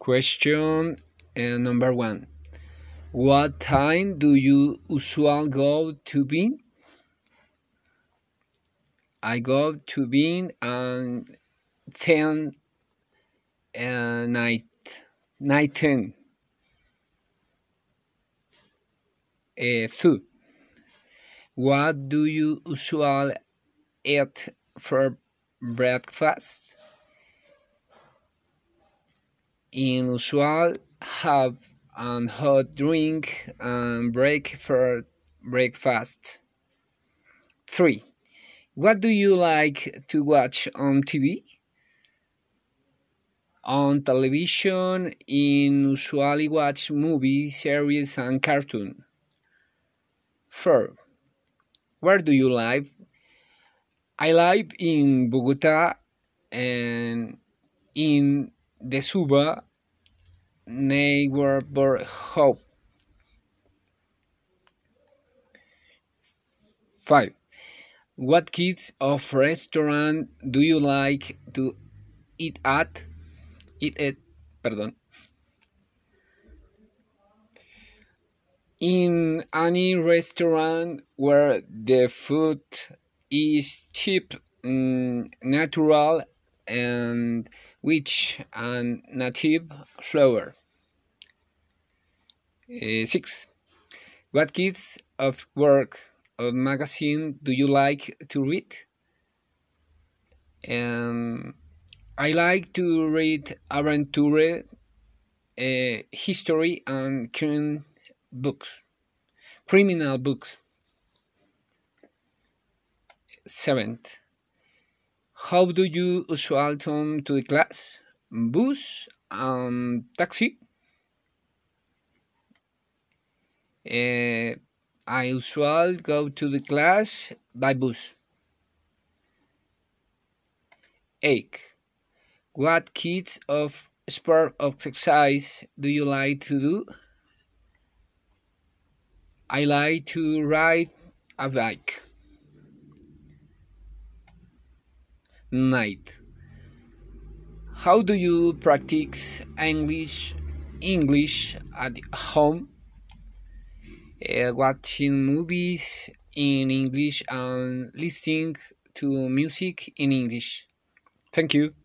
Question uh, number one. What time do you usually go to bed? I go to bed at 10 uh, night, night 10. Uh, two. What do you usually eat for breakfast? In usual have a hot drink and break for breakfast. 3. What do you like to watch on TV? On television, in usually watch movie, series, and cartoon. 4. Where do you live? I live in Bogota and in the Suba neighborhood. 5. What kinds of restaurant do you like to eat at? Eat at, pardon. In any restaurant where the food is cheap, mm, natural, and which and native flower. Uh, 6. What kinds of work or magazine do you like to read? Um, I like to read adventure, uh, history, and crime books, criminal books. Seventh. How do you usually come to the class? Bus and taxi? Uh, I usually go to the class by bus. 8. What kinds of sport or exercise do you like to do? I like to ride a bike. Night. How do you practice English English at home? Uh, watching movies in English and listening to music in English. Thank you.